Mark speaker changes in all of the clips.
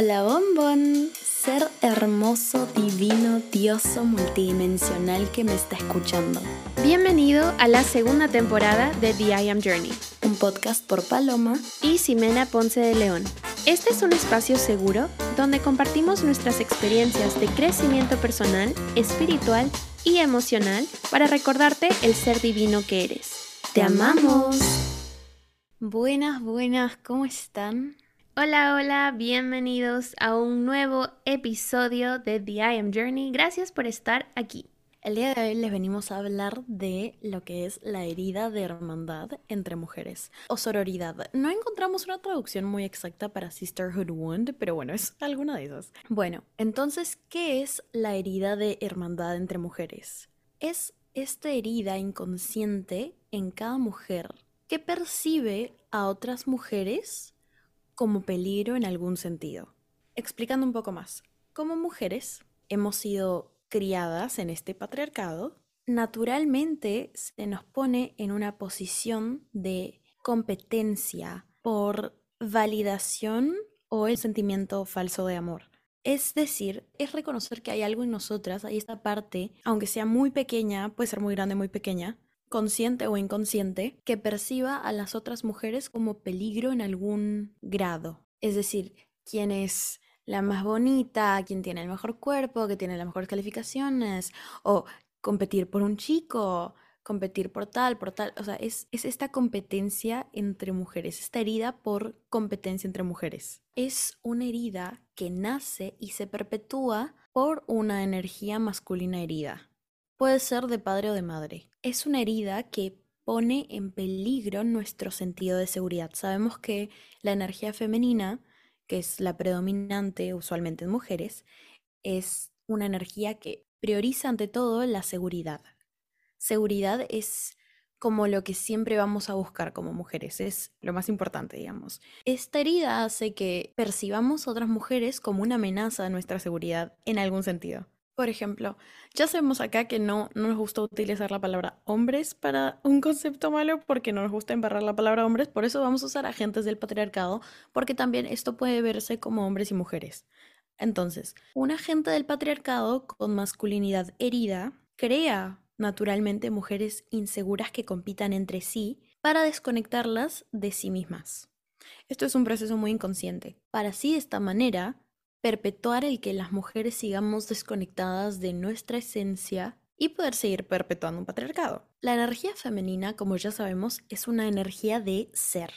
Speaker 1: Hola bombón, ser hermoso, divino, dioso, multidimensional que me está escuchando.
Speaker 2: Bienvenido a la segunda temporada de The I Am Journey,
Speaker 1: un podcast por Paloma
Speaker 2: y Ximena Ponce de León. Este es un espacio seguro donde compartimos nuestras experiencias de crecimiento personal, espiritual y emocional para recordarte el ser divino que eres.
Speaker 1: ¡Te amamos! Buenas, buenas, ¿cómo están?
Speaker 2: Hola, hola, bienvenidos a un nuevo episodio de The I Am Journey. Gracias por estar aquí.
Speaker 1: El día de hoy les venimos a hablar de lo que es la herida de hermandad entre mujeres o sororidad. No encontramos una traducción muy exacta para Sisterhood Wound, pero bueno, es alguna de esas. Bueno, entonces, ¿qué es la herida de hermandad entre mujeres? Es esta herida inconsciente en cada mujer que percibe a otras mujeres como peligro en algún sentido. Explicando un poco más, como mujeres hemos sido criadas en este patriarcado, naturalmente se nos pone en una posición de competencia por validación o el sentimiento falso de amor. Es decir, es reconocer que hay algo en nosotras, hay esta parte, aunque sea muy pequeña, puede ser muy grande, muy pequeña, consciente o inconsciente, que perciba a las otras mujeres como peligro en algún grado. Es decir, quién es la más bonita, quién tiene el mejor cuerpo, que tiene las mejores calificaciones, o competir por un chico, competir por tal, por tal. O sea, es, es esta competencia entre mujeres, esta herida por competencia entre mujeres. Es una herida que nace y se perpetúa por una energía masculina herida. Puede ser de padre o de madre. Es una herida que pone en peligro nuestro sentido de seguridad. Sabemos que la energía femenina, que es la predominante usualmente en mujeres, es una energía que prioriza ante todo la seguridad. Seguridad es como lo que siempre vamos a buscar como mujeres, es lo más importante, digamos. Esta herida hace que percibamos a otras mujeres como una amenaza a nuestra seguridad en algún sentido. Por ejemplo, ya sabemos acá que no, no nos gusta utilizar la palabra hombres para un concepto malo porque no nos gusta embarrar la palabra hombres, por eso vamos a usar agentes del patriarcado, porque también esto puede verse como hombres y mujeres. Entonces, un agente del patriarcado con masculinidad herida crea naturalmente mujeres inseguras que compitan entre sí para desconectarlas de sí mismas. Esto es un proceso muy inconsciente. Para así de esta manera perpetuar el que las mujeres sigamos desconectadas de nuestra esencia y poder seguir perpetuando un patriarcado. La energía femenina, como ya sabemos, es una energía de ser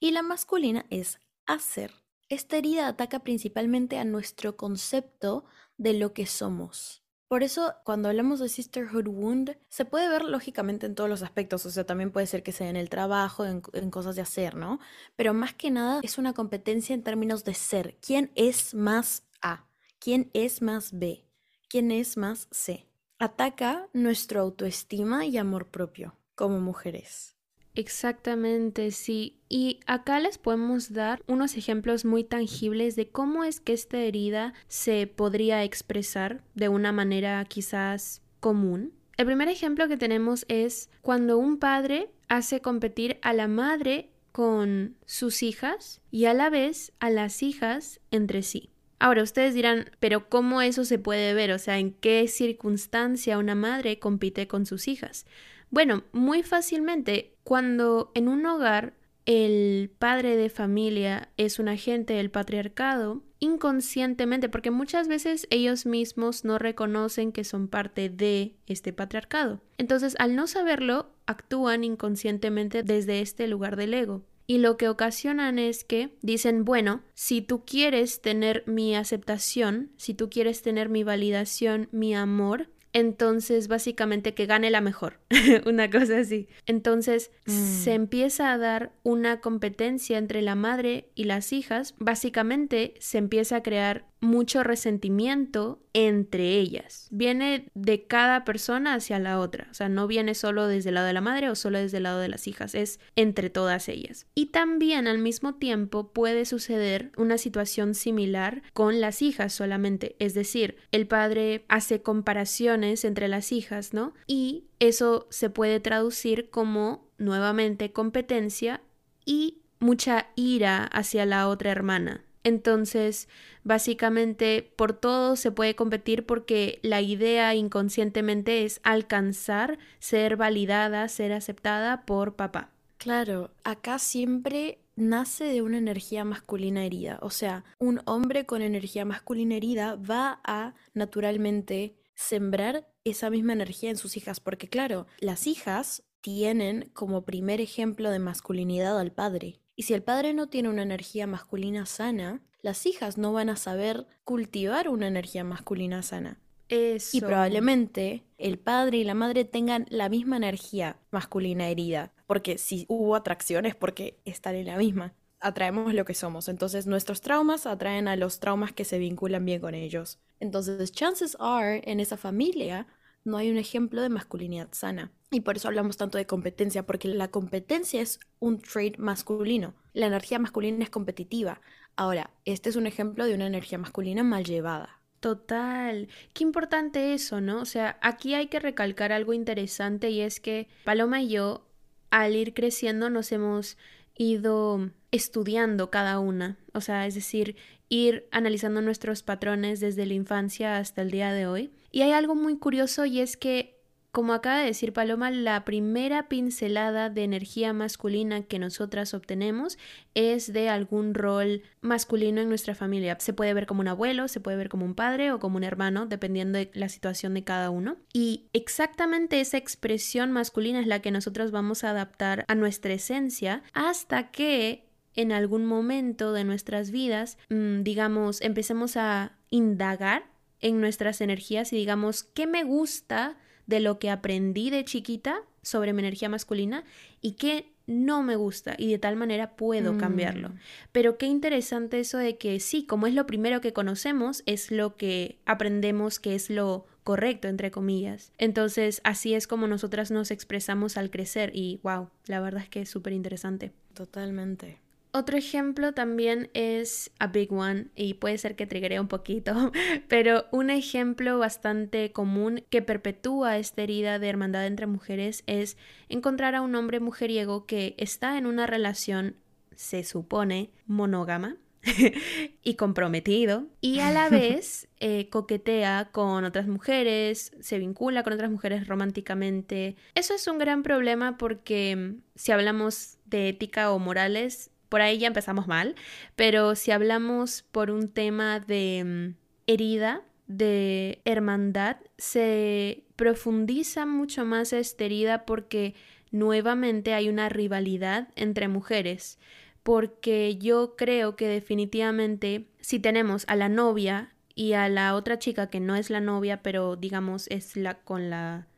Speaker 1: y la masculina es hacer. Esta herida ataca principalmente a nuestro concepto de lo que somos. Por eso, cuando hablamos de Sisterhood Wound, se puede ver lógicamente en todos los aspectos, o sea, también puede ser que sea en el trabajo, en, cosas de hacer, ¿no? Pero más que nada es una competencia en términos de ser. ¿Quién es más A? ¿Quién es más B? ¿Quién es más C? Ataca nuestro autoestima y amor propio como mujeres.
Speaker 2: Exactamente, sí. Y acá les podemos dar unos ejemplos muy tangibles de cómo es que esta herida se podría expresar de una manera quizás común. El primer ejemplo que tenemos es cuando un padre hace competir a la madre con sus hijas y a la vez a las hijas entre sí. Ahora ustedes dirán, pero ¿cómo eso se puede ver? O sea, ¿en qué circunstancia una madre compite con sus hijas? Bueno, muy fácilmente, cuando en un hogar el padre de familia es un agente del patriarcado, inconscientemente, porque muchas veces ellos mismos no reconocen que son parte de este patriarcado. Entonces, al no saberlo, actúan inconscientemente desde este lugar del ego. Y lo que ocasionan es que dicen, bueno, si tú quieres tener mi aceptación, si tú quieres tener mi validación, mi amor, entonces básicamente que gane la mejor, una cosa así. Entonces se mm. empieza a dar una competencia entre la madre y las hijas, básicamente se empieza a crear mucho resentimiento entre ellas. Viene de cada persona hacia la otra, o sea, no viene solo desde el lado de la madre o solo desde el lado de las hijas, es entre todas ellas. Y también al mismo tiempo puede suceder una situación similar con las hijas solamente, es decir, el padre hace comparaciones entre las hijas, ¿no? Y eso se puede traducir como nuevamente competencia y mucha ira hacia la otra hermana Entonces, básicamente, por todo se puede competir porque la idea inconscientemente es alcanzar, ser validada, ser aceptada por papá.
Speaker 1: Claro, acá siempre nace de una energía masculina herida. O sea, un hombre con energía masculina herida va a naturalmente sembrar esa misma energía en sus hijas, porque claro, las hijas tienen como primer ejemplo de masculinidad al padre. Y si el padre no tiene una energía masculina sana, las hijas no van a saber cultivar una energía masculina sana.
Speaker 2: Eso.
Speaker 1: Y probablemente el padre y la madre tengan la misma energía masculina herida, porque si hubo atracciones, porque están en la misma. Atraemos lo que somos. Entonces nuestros traumas atraen a los traumas que se vinculan bien con ellos. Entonces, chances are, en esa familia no hay un ejemplo de masculinidad sana. Y por eso hablamos tanto de competencia, porque la competencia es un trait masculino. La energía masculina es competitiva. Ahora, este es un ejemplo de una energía masculina mal llevada.
Speaker 2: Total. Qué importante eso, ¿no? O sea, aquí hay que recalcar algo interesante y es que Paloma y yo, al ir creciendo, nos hemos ido estudiando cada una. O sea, es decir, ir analizando nuestros patrones desde la infancia hasta el día de hoy. Y hay algo muy curioso y es que como acaba de decir Paloma, la primera pincelada de energía masculina que nosotras obtenemos es de algún rol masculino en nuestra familia. Se puede ver como un abuelo, se puede ver como un padre o como un hermano, dependiendo de la situación de cada uno. Y exactamente esa expresión masculina es la que nosotros vamos a adaptar a nuestra esencia hasta que en algún momento de nuestras vidas, mm, digamos, empecemos a indagar en nuestras energías y digamos, ¿qué me gusta? de lo que aprendí de chiquita sobre mi energía masculina y que no me gusta y de tal manera puedo cambiarlo. Mm. Pero qué interesante eso de que sí, como es lo primero que conocemos, es lo que aprendemos que es lo correcto, entre comillas. Entonces, así es como nosotras nos expresamos al crecer y wow, la verdad es que es súper interesante.
Speaker 1: Totalmente.
Speaker 2: Otro ejemplo también es a big one y puede ser que triggeré un poquito, pero un ejemplo bastante común que perpetúa esta herida de hermandad entre mujeres es encontrar a un hombre mujeriego que está en una relación, se supone, monógama, y comprometido y a la vez eh, coquetea con otras mujeres, se vincula con otras mujeres románticamente. Eso es un gran problema porque mm, si hablamos de ética o morales, por ahí ya empezamos mal, pero si hablamos por un tema de mm, herida, de hermandad, se profundiza mucho más esta herida porque nuevamente hay una rivalidad entre mujeres, porque yo creo que definitivamente si tenemos a la novia y a la otra chica que no es la novia, pero digamos es la con la...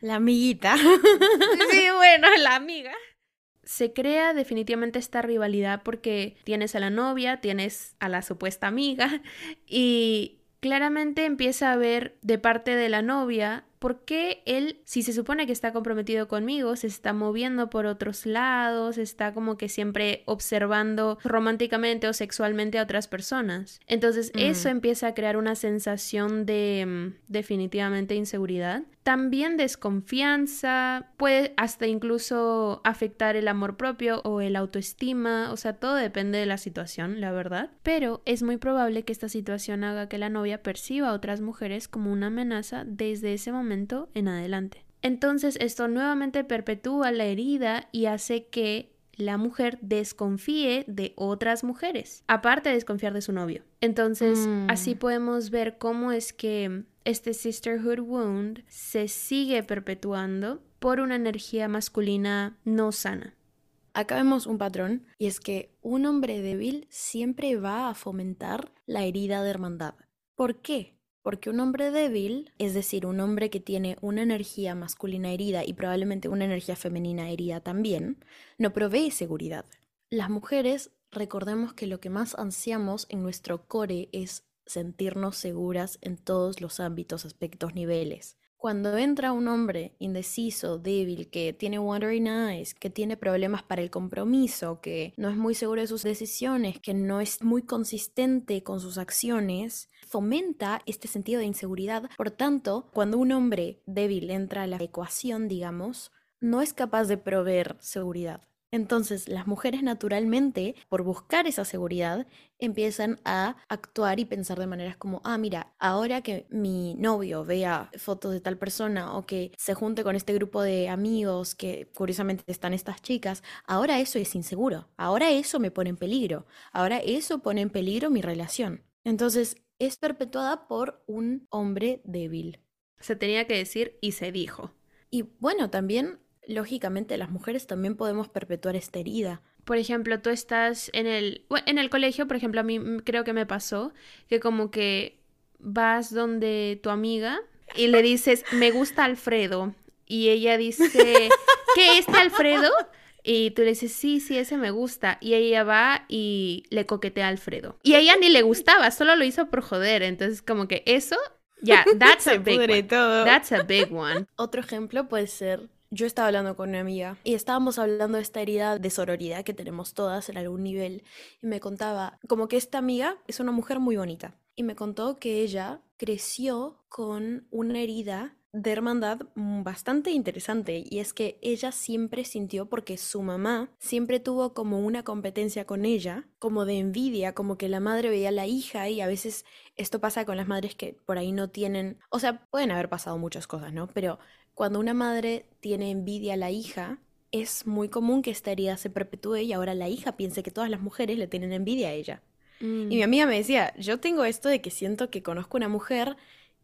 Speaker 1: La amiguita.
Speaker 2: sí, bueno, la amiga se crea definitivamente esta rivalidad porque tienes a la novia, tienes a la supuesta amiga y claramente empieza a ver de parte de la novia ¿por qué él, si se supone que está comprometido conmigo, se está moviendo por otros lados, está como que siempre observando románticamente o sexualmente a otras personas? Entonces eso empieza a crear una sensación de mm, definitivamente inseguridad. También desconfianza, puede hasta incluso afectar el amor propio o el autoestima, o sea, todo depende de la situación, la verdad. Pero es muy probable que esta situación haga que la novia perciba a otras mujeres como una amenaza desde ese momento en adelante. Entonces esto nuevamente perpetúa la herida y hace que la mujer desconfíe de otras mujeres, aparte de desconfiar de su novio. Entonces, mm. así podemos ver cómo es que este sisterhood wound se sigue perpetuando por una energía masculina no sana.
Speaker 1: Acá vemos un patrón y es que un hombre débil siempre va a fomentar la herida de hermandad. ¿Por qué? Porque un hombre débil, es decir, un hombre que tiene una energía masculina herida y probablemente una energía femenina herida también, no provee seguridad. Las mujeres, recordemos que lo que más ansiamos en nuestro core es sentirnos seguras en todos los ámbitos, aspectos, niveles. Cuando entra un hombre indeciso, débil, que tiene wandering eyes, que tiene problemas para el compromiso, que no es muy seguro de sus decisiones, que no es muy consistente con sus acciones, fomenta este sentido de inseguridad. Por tanto, cuando un hombre débil entra a la ecuación, digamos, no es capaz de proveer seguridad. Entonces, las mujeres naturalmente, por buscar esa seguridad, empiezan a actuar y pensar de maneras como, ah, mira, ahora que mi novio vea fotos de tal persona o que se junte con este grupo de amigos que curiosamente están estas chicas, ahora eso es inseguro, ahora eso me pone en peligro, ahora eso pone en peligro mi relación. Entonces, es perpetuada por un hombre débil.
Speaker 2: Se tenía que decir y se dijo.
Speaker 1: Y bueno, también lógicamente las mujeres también podemos perpetuar esta herida.
Speaker 2: Por ejemplo, tú estás en el, en el colegio, por ejemplo, a mí creo que me pasó que como que vas donde tu amiga y le dices, me gusta Alfredo. Y ella dice, ¿qué este Alfredo? Y tú le dices, sí, sí, ese me gusta. Y ella va y le coquetea a Alfredo. Y a ella ni le gustaba, solo lo hizo por joder. Entonces, como que eso, ya, that's a big one. That's a big one.
Speaker 1: Otro ejemplo puede ser yo estaba hablando con una amiga y estábamos hablando de esta herida de sororidad que tenemos todas en algún nivel y me contaba como que esta amiga es una mujer muy bonita y me contó que ella creció con una herida de hermandad bastante interesante y es que ella siempre sintió porque su mamá siempre tuvo como una competencia con ella, como de envidia, como que la madre veía a la hija y a veces esto pasa con las madres que por ahí no tienen, o sea, pueden haber pasado muchas cosas, ¿no? Pero cuando una madre tiene envidia a la hija, es muy común que esta herida se perpetúe y ahora la hija piense que todas las mujeres le tienen envidia a ella. Y mi mm. amiga me decía, yo tengo esto de que siento que conozco una mujer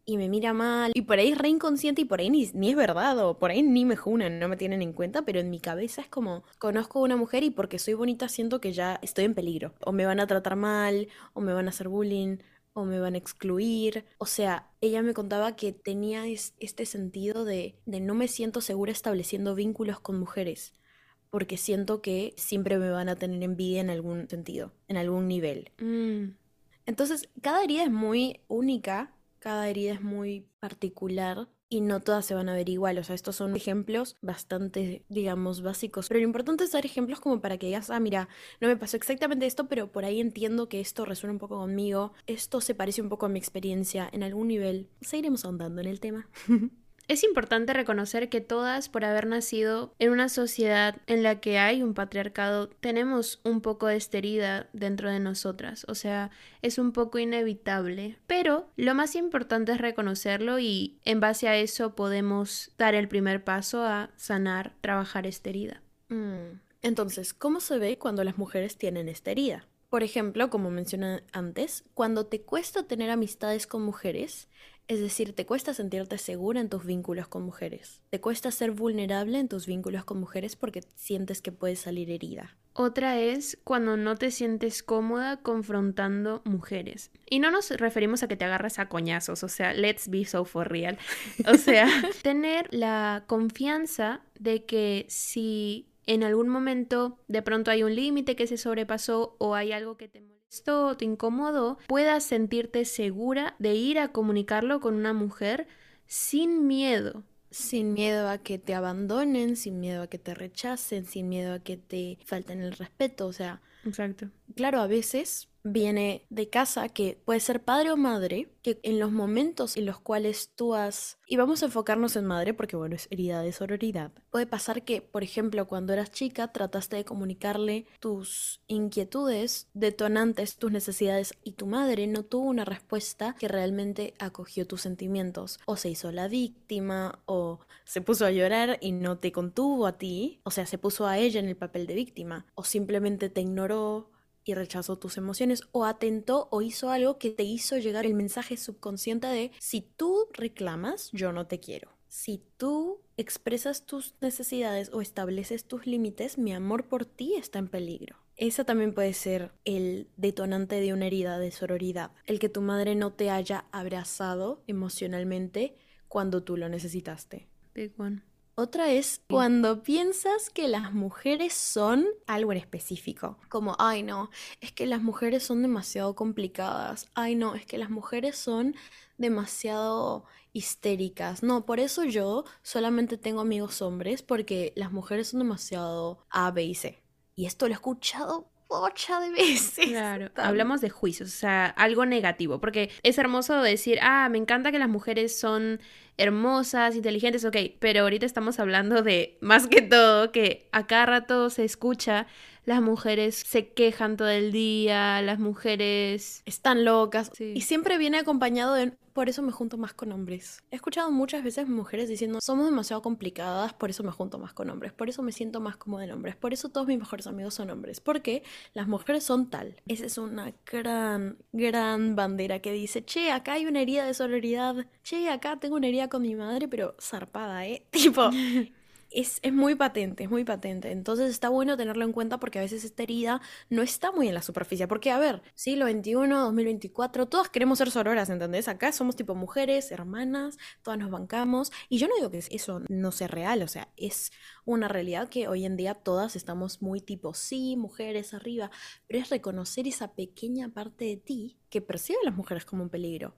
Speaker 1: y me mira mal, y por ahí es re inconsciente y por ahí ni, es verdad, o por ahí ni me junan, no me tienen en cuenta, pero en mi cabeza es como, conozco a una mujer y porque soy bonita siento que ya estoy en peligro, o me van a tratar mal, o me van a hacer bullying, o me van a excluir. O sea, ella me contaba que tenía este sentido de, de no me siento segura estableciendo vínculos con mujeres, porque siento que siempre me van a tener envidia en algún sentido, en algún nivel. Mm. Entonces, cada herida es muy única, cada herida es muy particular y no todas se van a ver igual. O sea, estos son ejemplos bastante, digamos, básicos. Pero lo importante es dar ejemplos como para que digas, ah, mira, no me pasó exactamente esto, pero por ahí entiendo que esto resuena un poco conmigo. Esto se parece un poco a mi experiencia en algún nivel. Seguiremos ahondando en el tema.
Speaker 2: Es importante reconocer que todas, por haber nacido en una sociedad en la que hay un patriarcado, tenemos un poco de esterida dentro de nosotras. O sea, es un poco inevitable. Pero lo más importante es reconocerlo y en base a eso podemos dar el primer paso a sanar, trabajar esta herida.
Speaker 1: Mm. Entonces, ¿cómo se ve cuando las mujeres tienen esta herida? Por ejemplo, como mencioné antes, cuando te cuesta tener amistades con mujeres, es decir, te cuesta sentirte segura en tus vínculos con mujeres. Te cuesta ser vulnerable en tus vínculos con mujeres porque sientes que puedes salir herida.
Speaker 2: Otra es cuando no te sientes cómoda confrontando mujeres. Y no nos referimos a que te agarres a coñazos, o sea, let's be so for real. O sea, tener la confianza de que si en algún momento de pronto hay un límite que se sobrepasó o hay algo que te esto te incomodó, puedas sentirte segura de ir a comunicarlo con una mujer sin miedo.
Speaker 1: Sin miedo a que te abandonen, sin miedo a que te rechacen, sin miedo a que te falten el respeto, o sea...
Speaker 2: Exacto.
Speaker 1: Claro, a veces viene de casa que puede ser padre o madre, que en los momentos en los cuales tú has, y vamos a enfocarnos en madre porque bueno, es herida de sororidad, puede pasar que, por ejemplo, cuando eras chica trataste de comunicarle tus inquietudes, detonantes, tus necesidades y tu madre no tuvo una respuesta que realmente acogió tus sentimientos, o se hizo la víctima, o se puso a llorar y no te contuvo a ti, o sea, se puso a ella en el papel de víctima, o simplemente te ignoró, y rechazó tus emociones o atentó o hizo algo que te hizo llegar el mensaje subconsciente de si tú reclamas, yo no te quiero. Si tú expresas tus necesidades o estableces tus límites, mi amor por ti está en peligro. Esa también puede ser el detonante de una herida de sororidad, el que tu madre no te haya abrazado emocionalmente cuando tú lo necesitaste.
Speaker 2: Big one.
Speaker 1: Otra es cuando piensas que las mujeres son algo en específico. Como, ay no, es que las mujeres son demasiado complicadas. Ay no, es que las mujeres son demasiado histéricas. No, por eso yo solamente tengo amigos hombres porque las mujeres son demasiado A, B y C. Y esto lo he escuchado ocho de veces.
Speaker 2: Claro, hablamos de juicios, o sea, algo negativo, porque es hermoso decir, ah, me encanta que las mujeres son hermosas, inteligentes, ok, pero ahorita estamos hablando de, más que todo, que a cada rato se escucha las mujeres se quejan todo el día, las mujeres
Speaker 1: están locas. Y siempre viene acompañado de, por eso me junto más con hombres. He escuchado muchas veces mujeres diciendo, somos demasiado complicadas, por eso me junto más con hombres, por eso me siento más cómoda en hombres, por eso todos mis mejores amigos son hombres, porque las mujeres son tal. Esa es una gran, gran bandera que dice, che, acá hay una herida de sororidad, che, acá tengo una herida con mi madre, pero zarpada, ¿eh? Tipo, es, muy patente, es muy patente. Entonces está bueno tenerlo en cuenta porque a veces esta herida no está muy en la superficie. Porque, a ver, siglo XXI, 2024, todas queremos ser sororas, ¿entendés? Acá somos tipo mujeres, hermanas, todas nos bancamos. Y yo no digo que eso no sea real, o sea, es una realidad que hoy en día todas estamos muy tipo, sí, mujeres arriba, pero es reconocer esa pequeña parte de ti que percibe a las mujeres como un peligro.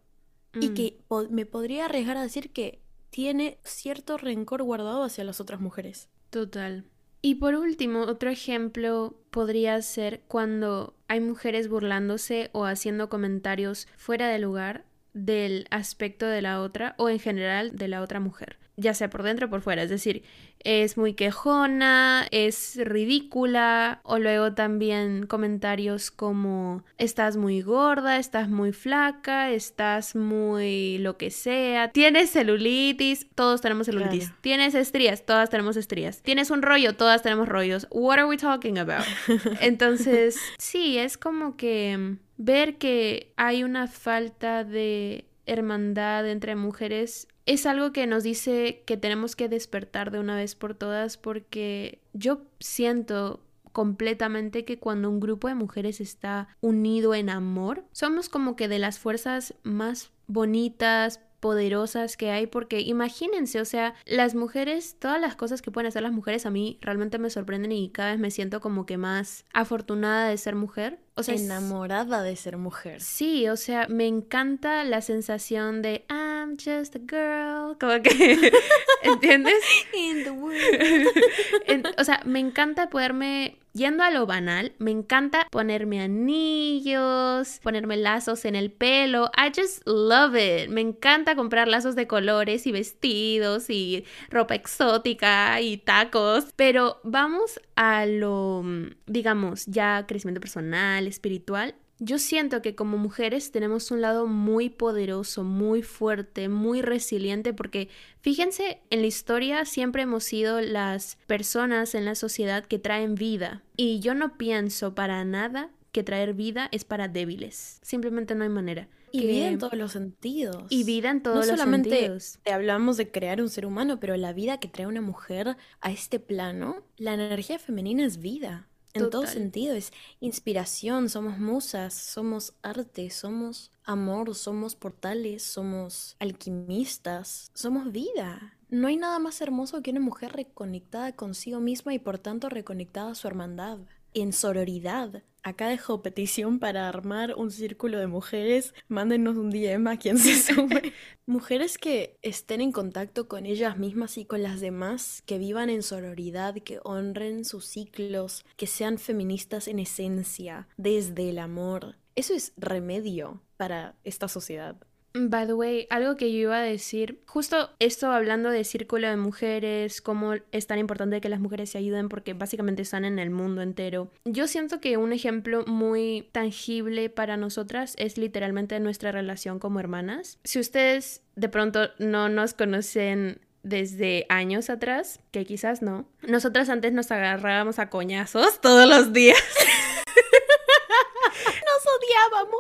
Speaker 1: Y mm. que me podría arriesgar a decir que tiene cierto rencor guardado hacia las otras mujeres.
Speaker 2: Total. Y por último, otro ejemplo podría ser cuando hay mujeres burlándose o haciendo comentarios fuera de lugar del aspecto de la otra o en general de la otra mujer ya sea por dentro o por fuera, es decir, es muy quejona, es ridícula, o luego también comentarios como estás muy gorda, estás muy flaca, estás muy lo que sea, tienes celulitis, todos tenemos celulitis, tienes estrías, todas tenemos estrías, tienes un rollo, todas tenemos rollos, what are we talking about? Entonces, sí, es como que ver que hay una falta de hermandad entre mujeres es algo que nos dice que tenemos que despertar de una vez por todas porque yo siento completamente que cuando un grupo de mujeres está unido en amor, somos como que de las fuerzas más bonitas, poderosas que hay, porque imagínense, o sea, las mujeres, todas las cosas que pueden hacer las mujeres a mí realmente me sorprenden y cada vez me siento como que más afortunada de ser mujer. O sea,
Speaker 1: enamorada de ser mujer.
Speaker 2: Sí, o sea, me encanta la sensación de I'm just a girl, como que, ¿entiendes?
Speaker 1: In the world.
Speaker 2: o sea, me encanta poderme Yendo a lo banal, me encanta ponerme anillos, ponerme lazos en el pelo. I just love it. Me encanta comprar lazos de colores y vestidos y ropa exótica y tacos. Pero vamos a lo, digamos, ya crecimiento personal, espiritual. Yo siento que como mujeres tenemos un lado muy poderoso, muy fuerte, muy resiliente, porque fíjense, en la historia siempre hemos sido las personas en la sociedad que traen vida. Y yo no pienso para nada que traer vida es para débiles. Simplemente no hay manera.
Speaker 1: Y vida en todos los sentidos.
Speaker 2: Y vida en todos no los solamente
Speaker 1: Hablamos de crear un ser humano, pero la vida que trae una mujer a este plano, la energía femenina es vida. En todo sentido, es inspiración, somos musas, somos arte, somos amor, somos portales, somos alquimistas, somos vida. No hay nada más hermoso que una mujer reconectada consigo misma y por tanto reconectada a su hermandad en sororidad. Acá dejo petición para armar un círculo de mujeres. Mándenos un DM a quien se sume. mujeres que estén en contacto con ellas mismas y con las demás, que vivan en sororidad, que honren sus ciclos, que sean feministas en esencia, desde el amor. Eso es remedio para esta sociedad.
Speaker 2: By the way, algo que yo iba a decir, justo esto hablando de círculo de mujeres, cómo es tan importante que las mujeres se ayuden porque básicamente están en el mundo entero. Yo siento que un ejemplo muy tangible para nosotras es literalmente nuestra relación como hermanas. Si ustedes de pronto no nos conocen desde años atrás, que quizás no, nosotras antes nos agarrábamos a coñazos todos los días.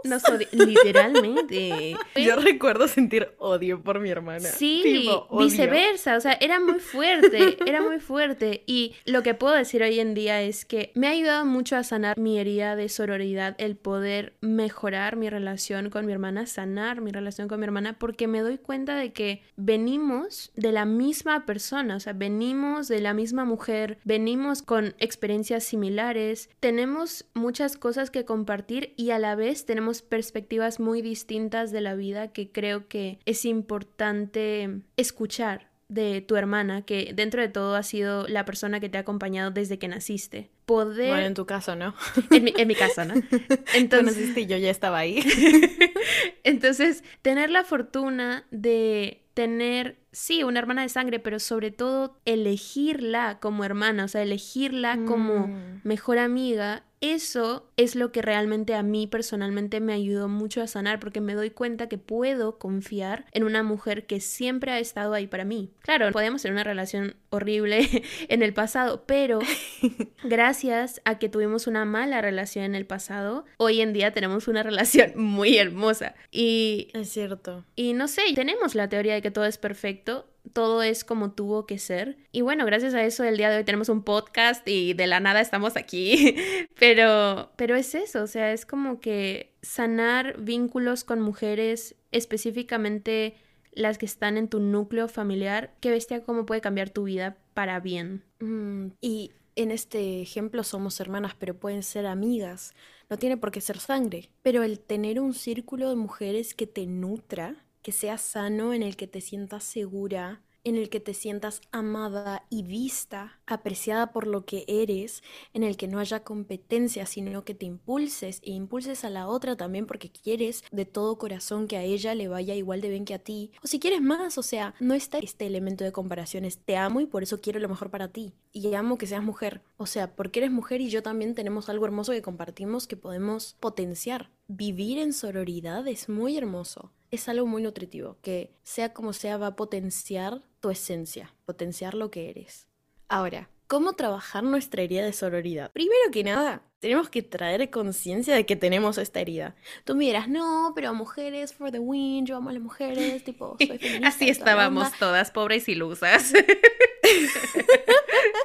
Speaker 1: nos
Speaker 2: odiábamos. literalmente.
Speaker 1: Yo recuerdo sentir odio por mi hermana.
Speaker 2: Sí, viceversa. O sea, era muy fuerte, era muy fuerte. Y lo que puedo decir hoy en día es que me ha ayudado mucho a sanar mi herida de sororidad, el poder mejorar mi relación con mi hermana, sanar mi relación con mi hermana, porque me doy cuenta de que venimos de la misma persona, o sea, venimos de la misma mujer, venimos con experiencias similares, tenemos muchas cosas que compartir y a la vez tenemos perspectivas muy distintas de la vida que creo que es importante escuchar de tu hermana, que dentro de todo ha sido la persona que te ha acompañado desde que naciste. poder...
Speaker 1: Bueno, en tu caso, ¿no?
Speaker 2: En mi, en mi caso, ¿no?
Speaker 1: Entonces, yo ya estaba ahí.
Speaker 2: Entonces, tener la fortuna de tener, sí, una hermana de sangre, pero sobre todo elegirla como hermana, o sea, elegirla como
Speaker 1: Mm.
Speaker 2: mejor amiga, eso es lo que realmente a mí personalmente me ayudó mucho a sanar porque me doy cuenta que puedo confiar en una mujer que siempre ha estado ahí para mí. Claro, podíamos tener una relación horrible en el pasado, pero gracias a que tuvimos una mala relación en el pasado, hoy en día tenemos una relación muy hermosa. Y
Speaker 1: Es cierto.
Speaker 2: y no sé, tenemos la teoría de que todo es perfecto, todo es como tuvo que ser. Y bueno, gracias a eso el día de hoy tenemos un podcast y de la nada estamos aquí. pero, pero es eso, o sea, es como que sanar vínculos con mujeres, específicamente las que están en tu núcleo familiar, qué bestia cómo puede cambiar tu vida para bien.
Speaker 1: Mm, y en este ejemplo somos hermanas, pero pueden ser amigas. No tiene por qué ser sangre. Pero el tener un círculo de mujeres que te nutra, que sea sano, en el que te sientas segura, en el que te sientas amada y vista, apreciada por lo que eres, en el que no haya competencia, sino que te impulses e impulses a la otra también porque quieres de todo corazón que a ella le vaya igual de bien que a ti. O si quieres más, o sea, no está este elemento de comparaciones. Te amo y por eso quiero lo mejor para ti. Y amo que seas mujer. O sea, porque eres mujer y yo también tenemos algo hermoso que compartimos que podemos potenciar. Vivir en sororidad es muy hermoso es algo muy nutritivo, que sea como sea va a potenciar tu esencia, potenciar lo que eres. Ahora, ¿cómo trabajar nuestra herida de sororidad? Primero que nada, tenemos que traer conciencia de que tenemos esta herida. Tú me dirás, no, pero mujeres for the win, yo amo a las mujeres, tipo, soy feminista.
Speaker 2: Así estábamos
Speaker 1: onda".
Speaker 2: todas, pobres ilusas.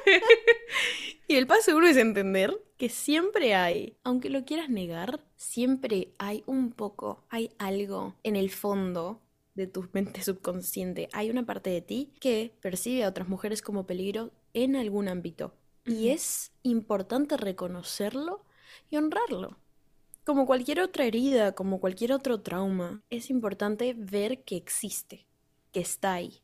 Speaker 1: Y el paso uno es entender que siempre hay, aunque lo quieras negar, siempre hay un poco, hay algo en el fondo de tu mente subconsciente, hay una parte de ti que percibe a otras mujeres como peligro en algún ámbito. Y es importante reconocerlo y honrarlo. Como cualquier otra herida, como cualquier otro trauma, es importante ver que existe, que está ahí,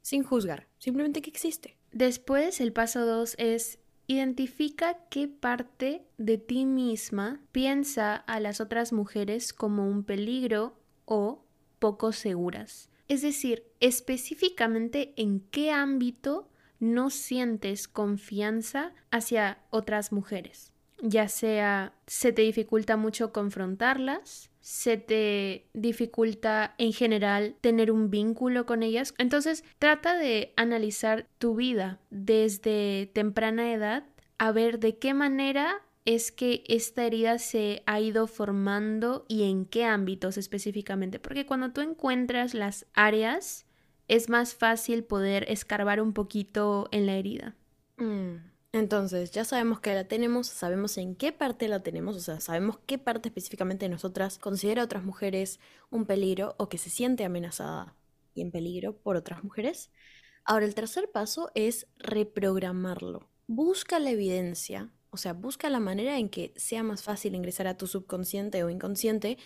Speaker 1: sin juzgar, simplemente que existe.
Speaker 2: Después, el paso dos es identifica qué parte de ti misma piensa a las otras mujeres como un peligro o poco seguras. Es decir, específicamente en qué ámbito no sientes confianza hacia otras mujeres. Ya sea se te dificulta mucho confrontarlas, se te dificulta en general tener un vínculo con ellas. Entonces trata de analizar tu vida desde temprana edad a ver de qué manera es que esta herida se ha ido formando y en qué ámbitos específicamente. Porque cuando tú encuentras las áreas, es más fácil poder escarbar un poquito en la herida.
Speaker 1: Mm, Entonces, ya sabemos que la tenemos, sabemos en qué parte la tenemos, o sea, sabemos qué parte específicamente de nosotras considera a otras mujeres un peligro o que se siente amenazada y en peligro por otras mujeres. Ahora, el tercer paso es reprogramarlo. Busca la evidencia, o sea, busca la manera en que sea más fácil ingresar a tu subconsciente o inconsciente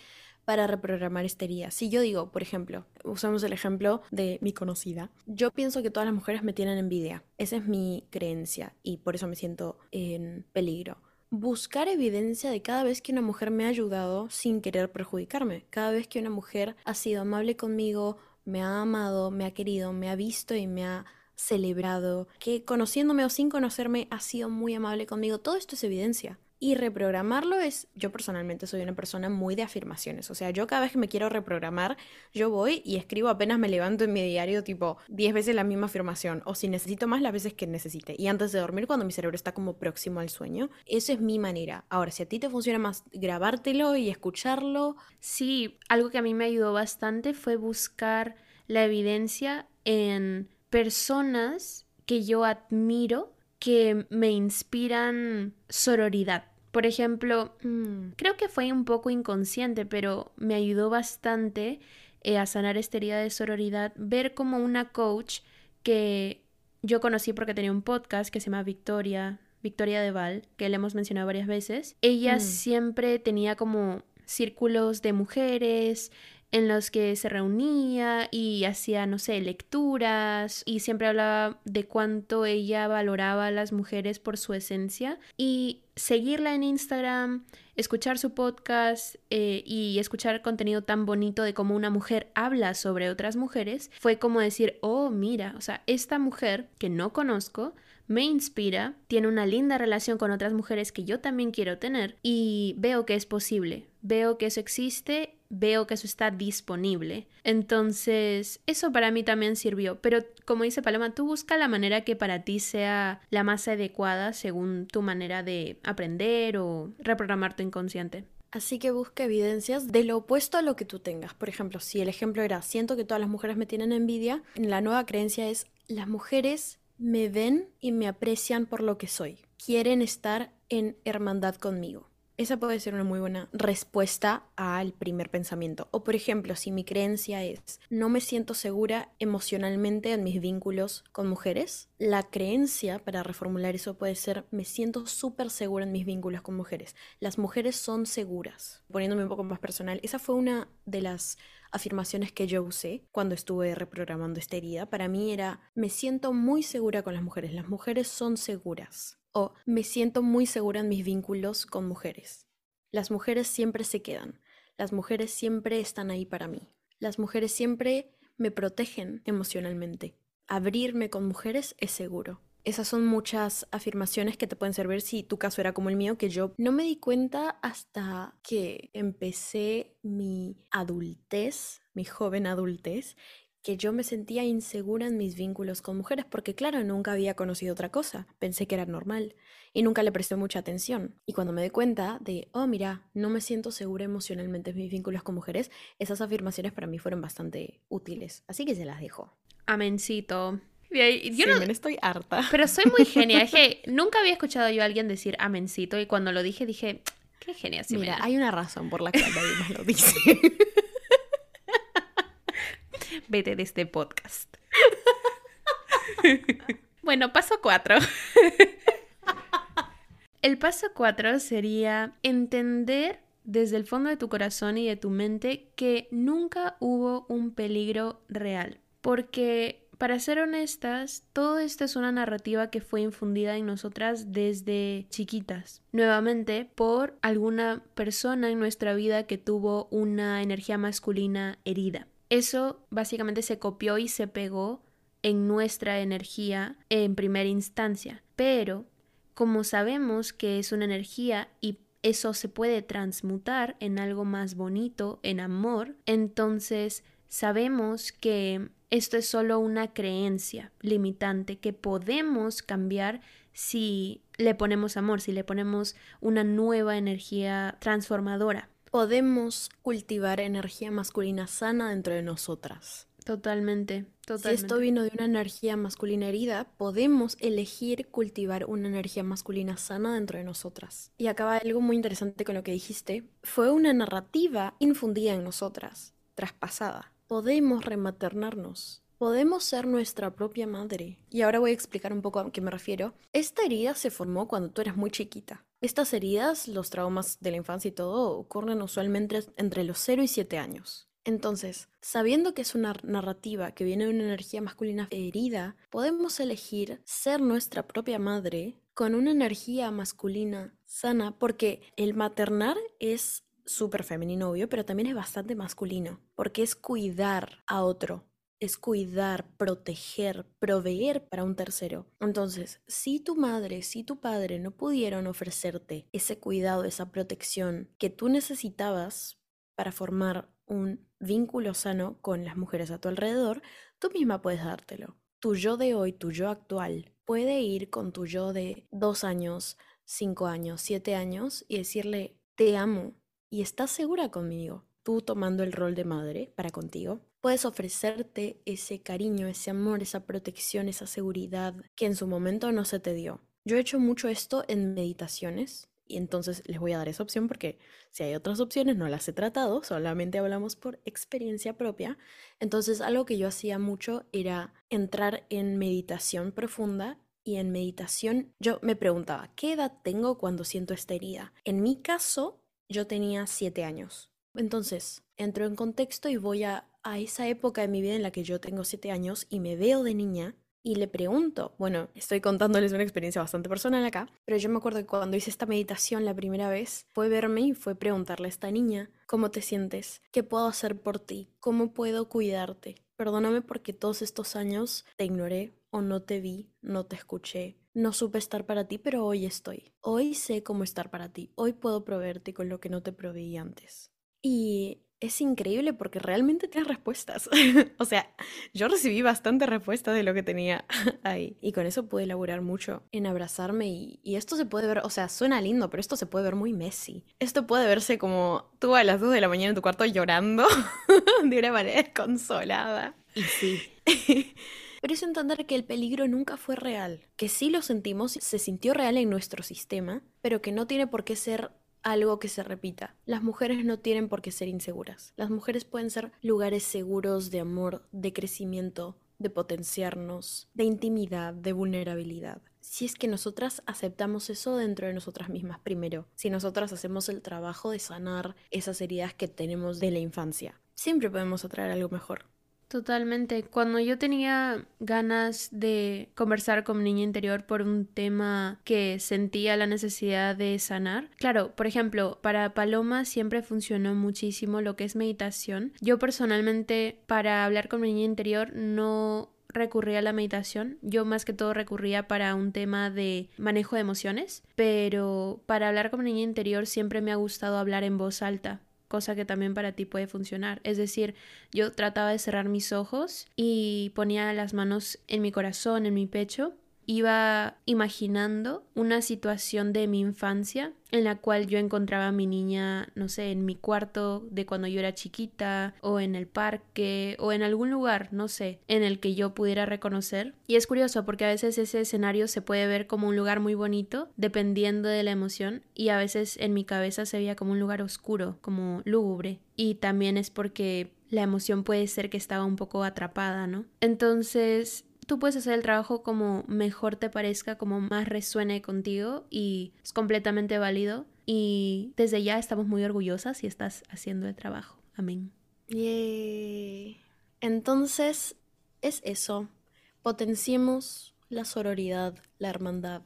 Speaker 1: para reprogramar esta herida. Si yo digo, por ejemplo, usamos el ejemplo de mi conocida, yo pienso que todas las mujeres me tienen envidia. Esa es mi creencia y por eso me siento en peligro. Buscar evidencia de cada vez que una mujer me ha ayudado sin querer perjudicarme. Cada vez que una mujer ha sido amable conmigo, me ha amado, me ha querido, me ha visto y me ha celebrado, que conociéndome o sin conocerme ha sido muy amable conmigo. Todo esto es evidencia. Y reprogramarlo es, yo personalmente soy una persona muy de afirmaciones, o sea, yo cada vez que me quiero reprogramar, yo voy y escribo apenas me levanto en mi diario tipo 10 veces la misma afirmación, o si necesito más las veces que necesite, y antes de dormir cuando mi cerebro está como próximo al sueño, eso es mi manera. Ahora, si a ti te funciona más grabártelo y escucharlo,
Speaker 2: Sí, algo que a mí me ayudó bastante fue buscar la evidencia en personas que yo admiro que me inspiran sororidad. Por ejemplo,
Speaker 1: mm,
Speaker 2: creo que fue un poco inconsciente, pero me ayudó bastante eh, a sanar esta herida de sororidad, ver como una coach que yo conocí porque tenía un podcast que se llama Victoria, Victoria de Val, que le hemos mencionado varias veces. Ella
Speaker 1: Mm.
Speaker 2: siempre tenía como círculos de mujeres en los que se reunía y hacía, no sé, lecturas y siempre hablaba de cuánto ella valoraba a las mujeres por su esencia. Y seguirla en Instagram, escuchar su podcast eh, y escuchar contenido tan bonito de cómo una mujer habla sobre otras mujeres, fue como decir, oh, mira, o sea, esta mujer que no conozco, me inspira, tiene una linda relación con otras mujeres que yo también quiero tener y veo que es posible, veo que eso existe, veo que eso está disponible. Entonces, eso para mí también sirvió, pero como dice Paloma, tú busca la manera que para ti sea la más adecuada según tu manera de aprender o reprogramar tu inconsciente.
Speaker 1: Así que busca evidencias de lo opuesto a lo que tú tengas. Por ejemplo, si el ejemplo era siento que todas las mujeres me tienen envidia, la nueva creencia es las mujeres me ven y me aprecian por lo que soy. Quieren estar en hermandad conmigo. Esa puede ser una muy buena respuesta al primer pensamiento. O por ejemplo, si mi creencia es no me siento segura emocionalmente en mis vínculos con mujeres, la creencia para reformular eso puede ser me siento súper segura en mis vínculos con mujeres. Las mujeres son seguras. Poniéndome un poco más personal, esa fue una de las afirmaciones que yo usé cuando estuve reprogramando esta herida. Para mí era me siento muy segura con las mujeres. Las mujeres son seguras o me siento muy segura en mis vínculos con mujeres. Las mujeres siempre se quedan, las mujeres siempre están ahí para mí, las mujeres siempre me protegen emocionalmente. Abrirme con mujeres es seguro. Esas son muchas afirmaciones que te pueden servir si tu caso era como el mío, que yo no me di cuenta hasta que empecé mi adultez, mi joven adultez, que yo me sentía insegura en mis vínculos con mujeres, porque claro, nunca había conocido otra cosa, pensé que era normal y nunca le presté mucha atención. Y cuando me di cuenta de, oh, mira, no me siento segura emocionalmente en mis vínculos con mujeres, esas afirmaciones para mí fueron bastante útiles, así que se las dejo.
Speaker 2: Amencito. Yo
Speaker 1: sí, no, estoy harta.
Speaker 2: Pero soy muy genia. Es que nunca había escuchado yo a alguien decir amencito y cuando lo dije dije, qué genia.
Speaker 1: Mira, hay una razón por la que nadie más lo dice.
Speaker 2: vete de este podcast. bueno, paso cuatro. el paso cuatro sería entender desde el fondo de tu corazón y de tu mente que nunca hubo un peligro real. Porque, para ser honestas, todo esto es una narrativa que fue infundida en nosotras desde chiquitas. Nuevamente, por alguna persona en nuestra vida que tuvo una energía masculina herida. Eso básicamente se copió y se pegó en nuestra energía en primera instancia. Pero como sabemos que es una energía y eso se puede transmutar en algo más bonito, en amor, entonces sabemos que esto es solo una creencia limitante que podemos cambiar si le ponemos amor, si le ponemos una nueva energía transformadora
Speaker 1: podemos cultivar energía masculina sana dentro de nosotras.
Speaker 2: Totalmente, totalmente.
Speaker 1: Si esto vino de una energía masculina herida, podemos elegir cultivar una energía masculina sana dentro de nosotras. Y acaba algo muy interesante con lo que dijiste. Fue una narrativa infundida en nosotras, traspasada. Podemos rematernarnos. Podemos ser nuestra propia madre. Y ahora voy a explicar un poco a qué me refiero. Esta herida se formó cuando tú eras muy chiquita. Estas heridas, los traumas de la infancia y todo, ocurren usualmente entre los 0 y 7 años. Entonces, sabiendo que es una narrativa que viene de una energía masculina herida, podemos elegir ser nuestra propia madre con una energía masculina sana, porque el maternar es súper femenino, obvio, pero también es bastante masculino, porque es cuidar a otro, es cuidar, proteger, proveer para un tercero. Entonces, si tu madre, si tu padre no pudieron ofrecerte ese cuidado, esa protección que tú necesitabas para formar un vínculo sano con las mujeres a tu alrededor, tú misma puedes dártelo. Tu yo de hoy, tu yo actual, puede ir con tu yo de dos años, cinco años, siete años y decirle, te amo y estás segura conmigo. Tú tomando el rol de madre para contigo, puedes ofrecerte ese cariño, ese amor, esa protección, esa seguridad que en su momento no se te dio. Yo he hecho mucho esto en meditaciones y entonces les voy a dar esa opción porque si hay otras opciones no las he tratado, solamente hablamos por experiencia propia. Entonces algo que yo hacía mucho era entrar en meditación profunda y en meditación yo me preguntaba, ¿qué edad tengo cuando siento esta herida? En mi caso, yo tenía siete años Entonces, entro en contexto y voy a, a esa época de mi vida en la que yo tengo siete años y me veo de niña y le pregunto, bueno, estoy contándoles una experiencia bastante personal acá, pero yo me acuerdo que cuando hice esta meditación la primera vez, fue verme y fue preguntarle a esta niña, ¿cómo te sientes? ¿Qué puedo hacer por ti? ¿Cómo puedo cuidarte? Perdóname porque todos estos años te ignoré o no te vi, no te escuché, no supe estar para ti, pero hoy estoy. Hoy sé cómo estar para ti. Hoy puedo proveerte con lo que no te proveí antes. Y es increíble porque realmente tienes respuestas. o sea, yo recibí bastante respuestas de lo que tenía ahí. Y con eso pude elaborar mucho en abrazarme. Y, y, esto se puede ver, o sea, suena lindo, pero esto se puede ver muy messy. Esto puede verse como tú a las 2 de la mañana en tu cuarto llorando de una manera desconsolada.
Speaker 2: Y sí.
Speaker 1: Pero es entender que el peligro nunca fue real, que sí lo sentimos, se sintió real en nuestro sistema, pero que no tiene por qué ser algo que se repita. Las mujeres no tienen por qué ser inseguras. Las mujeres pueden ser lugares seguros de amor, de crecimiento, de potenciarnos, de intimidad, de vulnerabilidad. Si es que nosotras aceptamos eso dentro de nosotras mismas primero, si nosotras hacemos el trabajo de sanar esas heridas que tenemos de la infancia, siempre podemos atraer algo mejor.
Speaker 2: Totalmente. Cuando yo tenía ganas de conversar con mi niña interior por un tema que sentía la necesidad de sanar, claro, por ejemplo, para Paloma siempre funcionó muchísimo lo que es meditación. Yo personalmente, para hablar con mi niña interior, no recurría a la meditación. Yo más que todo recurría para un tema de manejo de emociones, pero para hablar con mi niña interior siempre me ha gustado hablar en voz alta cosa que también para ti puede funcionar. Es decir, yo trataba de cerrar mis ojos y ponía las manos en mi corazón, en mi pecho iba imaginando una situación de mi infancia en la cual yo encontraba a mi niña, no sé, en mi cuarto de cuando yo era chiquita, o en el parque, o en algún lugar, no sé, en el que yo pudiera reconocer. Y es curioso porque a veces ese escenario se puede ver como un lugar muy bonito, dependiendo de la emoción, y a veces en mi cabeza se veía como un lugar oscuro, como lúgubre. Y también es porque la emoción puede ser que estaba un poco atrapada, ¿no? Entonces, tú puedes hacer el trabajo como mejor te parezca, como más resuene contigo y es completamente válido. Y desde ya estamos muy orgullosas si estás haciendo el trabajo. Amén.
Speaker 1: Yay. Entonces, es eso. Potenciemos la sororidad, la hermandad,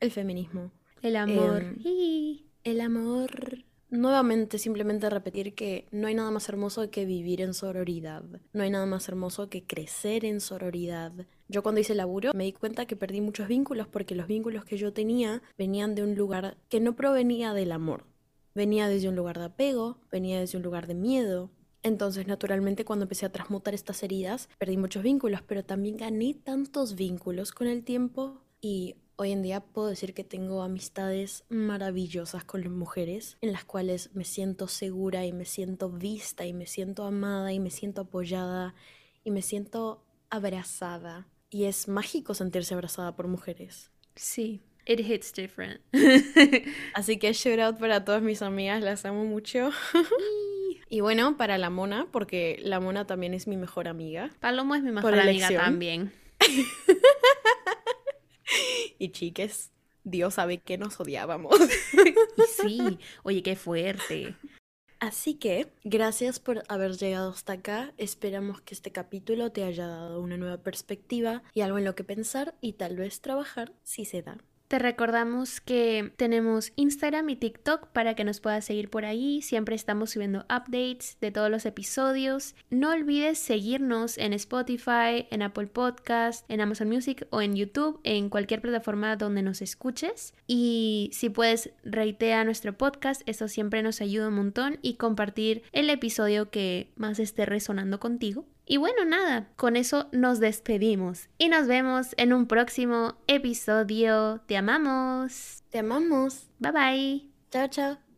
Speaker 1: el feminismo.
Speaker 2: El amor.
Speaker 1: Eh, el amor Nuevamente, simplemente repetir que no hay nada más hermoso que vivir en sororidad. No hay nada más hermoso que crecer en sororidad. Yo cuando hice laburo me di cuenta que perdí muchos vínculos porque los vínculos que yo tenía venían de un lugar que no provenía del amor. Venía desde un lugar de apego, venía desde un lugar de miedo. Entonces, naturalmente, cuando empecé a transmutar estas heridas, perdí muchos vínculos, pero también gané tantos vínculos con el tiempo y Hoy en día puedo decir que tengo amistades maravillosas con las mujeres, en las cuales me siento segura y me siento vista y me siento amada y me siento apoyada y me siento abrazada. Y es mágico sentirse abrazada por mujeres.
Speaker 2: Sí, it hits different.
Speaker 1: Así que shout out para todas mis amigas, las amo mucho. y bueno, para la mona, porque la mona también es mi mejor amiga.
Speaker 2: Palomo es mi mejor amiga también.
Speaker 1: Y chiques, Dios sabe que nos odiábamos.
Speaker 2: y sí, oye, qué fuerte.
Speaker 1: Así que, gracias por haber llegado hasta acá. Esperamos que este capítulo te haya dado una nueva perspectiva y algo en lo que pensar y tal vez trabajar si se da.
Speaker 2: Te recordamos que tenemos Instagram y TikTok para que nos puedas seguir por ahí. Siempre estamos subiendo updates de todos los episodios. No olvides seguirnos en Spotify, en Apple Podcast, en Amazon Music o en YouTube, en cualquier plataforma donde nos escuches. Y si puedes, reitea nuestro podcast, eso siempre nos ayuda un montón. Y compartir el episodio que más esté resonando contigo. Y bueno, nada, con eso nos despedimos y nos vemos en un próximo episodio. Te amamos.
Speaker 1: Te amamos.
Speaker 2: Bye bye.
Speaker 1: Chao, chao.